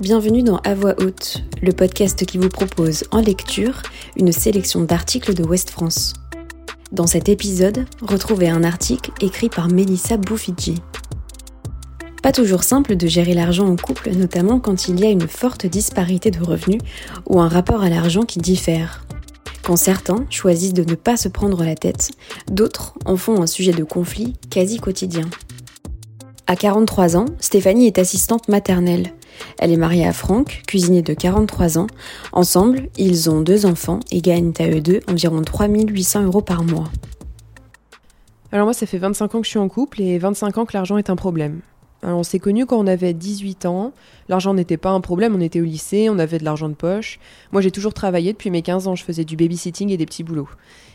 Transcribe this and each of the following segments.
Bienvenue dans À voix haute, le podcast qui vous propose en lecture une sélection d'articles de West France. Dans cet épisode, retrouvez un article écrit par Melissa Boufidji. Pas toujours simple de gérer l'argent en couple, notamment quand il y a une forte disparité de revenus ou un rapport à l'argent qui diffère. Quand certains choisissent de ne pas se prendre la tête, d'autres en font un sujet de conflit quasi quotidien. À 43 ans, Stéphanie est assistante maternelle. Elle est mariée à Franck, cuisinier de 43 ans. Ensemble, ils ont deux enfants et gagnent à eux deux environ 3800 euros par mois. Alors moi, ça fait 25 ans que je suis en couple et 25 ans que l'argent est un problème. Alors on s'est connus quand on avait 18 ans. L'argent n'était pas un problème, on était au lycée, on avait de l'argent de poche. Moi j'ai toujours travaillé depuis mes 15 ans, je faisais du babysitting et des petits boulots.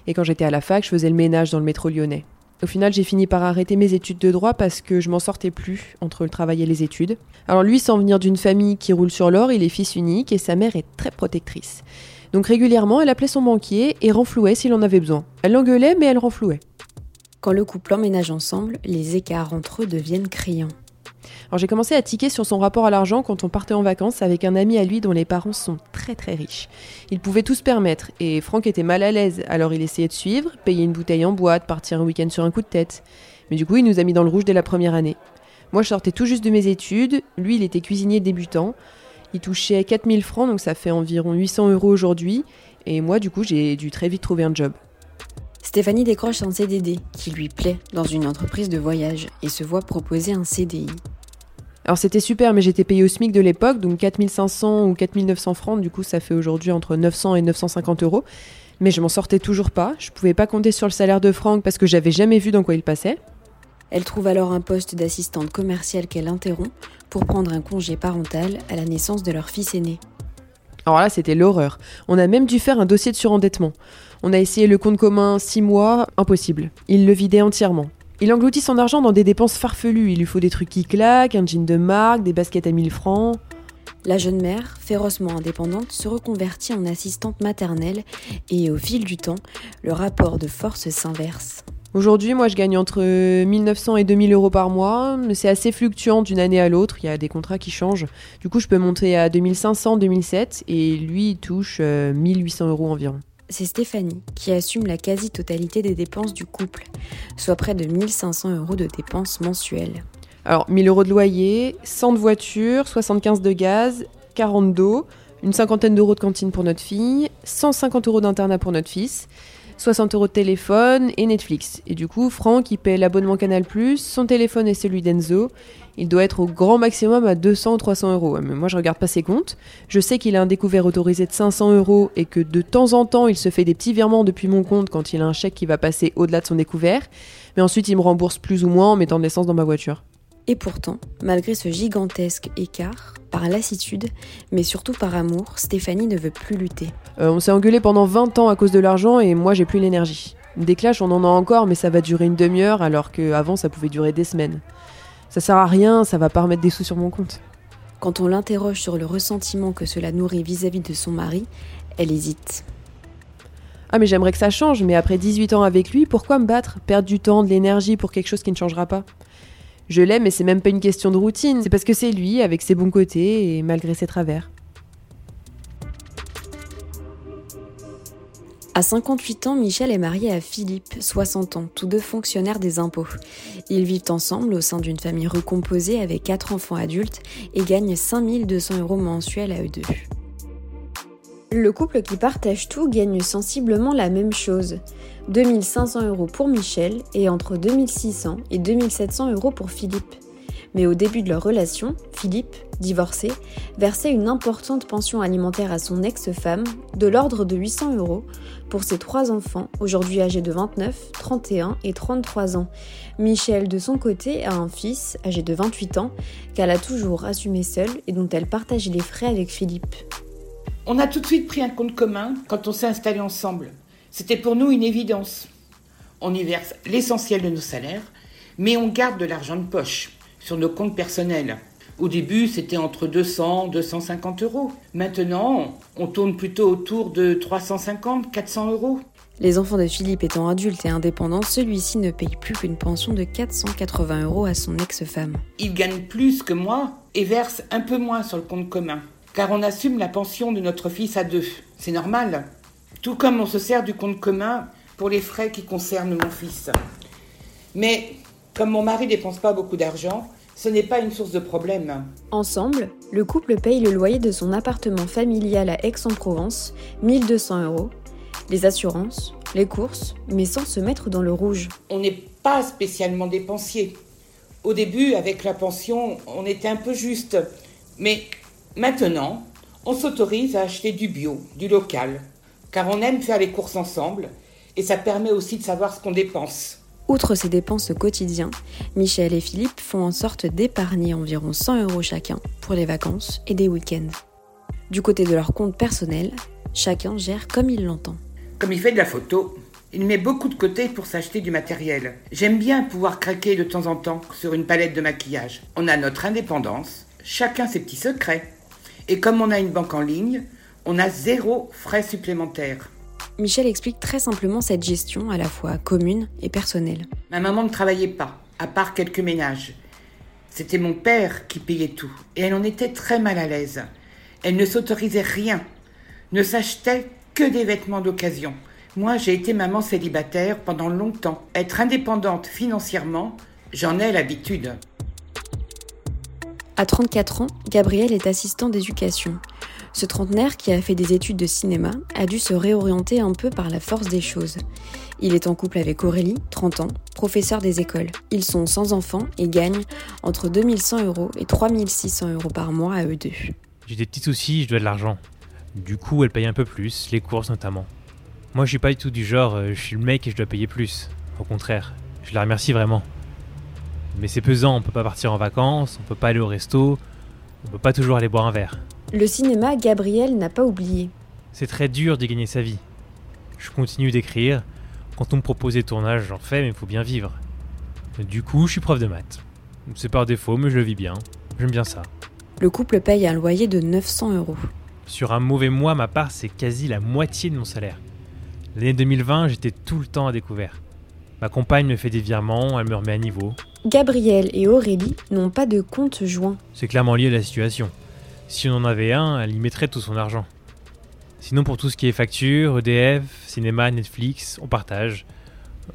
Et quand j'étais à la fac, je faisais le ménage dans le métro lyonnais. Au final, j'ai fini par arrêter mes études de droit parce que je m'en sortais plus entre le travail et les études. Alors lui, sans venir d'une famille qui roule sur l'or, il est fils unique et sa mère est très protectrice. Donc régulièrement, elle appelait son banquier et renflouait s'il en avait besoin. Elle l'engueulait, mais elle renflouait. Quand le couple emménage ensemble, les écarts entre eux deviennent criants. Alors j'ai commencé à tiquer sur son rapport à l'argent quand on partait en vacances avec un ami à lui dont les parents sont très très riches. Ils pouvaient tout se permettre et Franck était mal à l'aise, alors il essayait de suivre, payer une bouteille en boîte, partir un week-end sur un coup de tête. Mais du coup, il nous a mis dans le rouge dès la première année. Moi, je sortais tout juste de mes études, lui, il était cuisinier débutant. Il touchait 4000 francs, donc ça fait environ 800 euros aujourd'hui. Et moi, du coup, j'ai dû très vite trouver un job. Stéphanie décroche un CDD qui lui plaît dans une entreprise de voyage et se voit proposer un CDI. Alors c'était super, mais j'étais payée au SMIC de l'époque, donc 4500 ou 4900 francs, du coup ça fait aujourd'hui entre 900 et 950 euros. Mais je m'en sortais toujours pas, je pouvais pas compter sur le salaire de Franck parce que j'avais jamais vu dans quoi il passait. Elle trouve alors un poste d'assistante commerciale qu'elle interrompt pour prendre un congé parental à la naissance de leur fils aîné. Alors là, c'était l'horreur. On a même dû faire un dossier de surendettement. On a essayé le compte commun 6 mois, impossible. Il le vidait entièrement. Il engloutit son argent dans des dépenses farfelues. Il lui faut des trucs qui claquent, un jean de marque, des baskets à 1000 francs. La jeune mère, férocement indépendante, se reconvertit en assistante maternelle et au fil du temps, le rapport de force s'inverse. Aujourd'hui, moi, je gagne entre 1900 et 2000 euros par mois, mais c'est assez fluctuant d'une année à l'autre. Il y a des contrats qui changent. Du coup, je peux monter à 2500, 2007, et lui, il touche 1800 euh, euros environ c'est Stéphanie qui assume la quasi-totalité des dépenses du couple, soit près de 1500 euros de dépenses mensuelles. Alors, 1000 euros de loyer, 100 de voiture, 75 de gaz, 40 d'eau, une cinquantaine d'euros de cantine pour notre fille, 150 euros d'internat pour notre fils, 60 euros de téléphone et Netflix. Et du coup, Franck, il paie l'abonnement Canal+, son téléphone et celui d'Enzo. Il doit être au grand maximum à 200 ou 300 euros. Mais moi, je regarde pas ses comptes. Je sais qu'il a un découvert autorisé de 500 euros et que de temps en temps, il se fait des petits virements depuis mon compte quand il a un chèque qui va passer au-delà de son découvert. Mais ensuite, il me rembourse plus ou moins en mettant de l'essence dans ma voiture. Et pourtant, malgré ce gigantesque écart, par lassitude, mais surtout par amour, Stéphanie ne veut plus lutter. Euh, on s'est engueulé pendant 20 ans à cause de l'argent et moi j'ai plus l'énergie. Des clashs on en a encore mais ça va durer une demi-heure alors qu'avant ça pouvait durer des semaines. Ça sert à rien, ça va pas remettre des sous sur mon compte. Quand on l'interroge sur le ressentiment que cela nourrit vis-à-vis -vis de son mari, elle hésite. Ah mais j'aimerais que ça change, mais après 18 ans avec lui, pourquoi me battre? Perdre du temps, de l'énergie pour quelque chose qui ne changera pas je l'aime mais c'est même pas une question de routine, c'est parce que c'est lui, avec ses bons côtés et malgré ses travers. À 58 ans, Michel est marié à Philippe, 60 ans, tous deux fonctionnaires des impôts. Ils vivent ensemble au sein d'une famille recomposée avec quatre enfants adultes et gagnent 5200 euros mensuels à eux deux. Le couple qui partage tout gagne sensiblement la même chose. 2500 euros pour Michel et entre 2600 et 2700 euros pour Philippe. Mais au début de leur relation, Philippe, divorcé, versait une importante pension alimentaire à son ex-femme de l'ordre de 800 euros pour ses trois enfants, aujourd'hui âgés de 29, 31 et 33 ans. Michel, de son côté, a un fils âgé de 28 ans qu'elle a toujours assumé seule et dont elle partage les frais avec Philippe. On a tout de suite pris un compte commun quand on s'est installé ensemble. C'était pour nous une évidence. On y verse l'essentiel de nos salaires, mais on garde de l'argent de poche sur nos comptes personnels. Au début, c'était entre 200 250 euros. Maintenant, on tourne plutôt autour de 350 400 euros. Les enfants de Philippe étant adultes et indépendants, celui-ci ne paye plus qu'une pension de 480 euros à son ex-femme. Il gagne plus que moi et verse un peu moins sur le compte commun, car on assume la pension de notre fils à deux. C'est normal. Tout comme on se sert du compte commun pour les frais qui concernent mon fils. Mais comme mon mari dépense pas beaucoup d'argent, ce n'est pas une source de problème. Ensemble, le couple paye le loyer de son appartement familial à Aix-en-Provence, 1200 euros, les assurances, les courses, mais sans se mettre dans le rouge. On n'est pas spécialement dépensier. Au début, avec la pension, on était un peu juste. Mais maintenant, on s'autorise à acheter du bio, du local, car on aime faire les courses ensemble, et ça permet aussi de savoir ce qu'on dépense. Outre ces dépenses au quotidien, Michel et Philippe font en sorte d'épargner environ 100 euros chacun pour les vacances et des week-ends. Du côté de leur compte personnel, chacun gère comme il l'entend. Comme il fait de la photo, il met beaucoup de côté pour s'acheter du matériel. J'aime bien pouvoir craquer de temps en temps sur une palette de maquillage. On a notre indépendance, chacun ses petits secrets. Et comme on a une banque en ligne, on a zéro frais supplémentaires. Michel explique très simplement cette gestion à la fois commune et personnelle. Ma maman ne travaillait pas, à part quelques ménages. C'était mon père qui payait tout, et elle en était très mal à l'aise. Elle ne s'autorisait rien, ne s'achetait que des vêtements d'occasion. Moi, j'ai été maman célibataire pendant longtemps. Être indépendante financièrement, j'en ai l'habitude. À 34 ans, Gabriel est assistant d'éducation. Ce trentenaire, qui a fait des études de cinéma, a dû se réorienter un peu par la force des choses. Il est en couple avec Aurélie, 30 ans, professeur des écoles. Ils sont sans enfants et gagnent entre 2100 euros et 3600 euros par mois à eux deux. J'ai des petits soucis, je dois de l'argent. Du coup, elle paye un peu plus, les courses notamment. Moi, je suis pas du tout du genre, euh, je suis le mec et je dois payer plus. Au contraire, je la remercie vraiment. Mais c'est pesant, on peut pas partir en vacances, on peut pas aller au resto, on peut pas toujours aller boire un verre. Le cinéma, Gabriel n'a pas oublié. C'est très dur d'y gagner sa vie. Je continue d'écrire. Quand on me propose des tournages, j'en fais, mais il faut bien vivre. Du coup, je suis prof de maths. C'est par défaut, mais je le vis bien. J'aime bien ça. Le couple paye un loyer de 900 euros. Sur un mauvais mois, ma part, c'est quasi la moitié de mon salaire. L'année 2020, j'étais tout le temps à découvert. Ma compagne me fait des virements, elle me remet à niveau. Gabriel et Aurélie n'ont pas de compte joint. C'est clairement lié à la situation. Si on en avait un, elle y mettrait tout son argent. Sinon, pour tout ce qui est facture, EDF, cinéma, Netflix, on partage.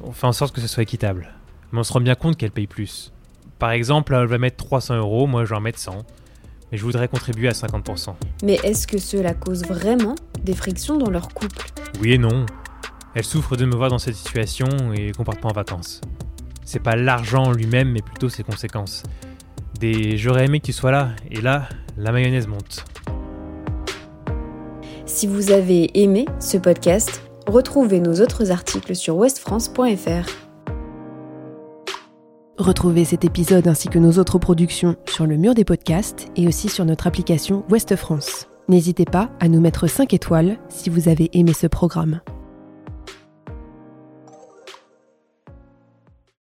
On fait en sorte que ce soit équitable. Mais on se rend bien compte qu'elle paye plus. Par exemple, elle va mettre 300 euros, moi je vais en mettre 100. Mais je voudrais contribuer à 50%. Mais est-ce que cela cause vraiment des frictions dans leur couple? Oui et non. Elle souffre de me voir dans cette situation et qu'on parte pas en vacances. C'est pas l'argent lui-même, mais plutôt ses conséquences. Des j'aurais aimé que tu sois là, et là, la mayonnaise monte. Si vous avez aimé ce podcast, retrouvez nos autres articles sur westfrance.fr. Retrouvez cet épisode ainsi que nos autres productions sur le mur des podcasts et aussi sur notre application Ouest France. N'hésitez pas à nous mettre 5 étoiles si vous avez aimé ce programme.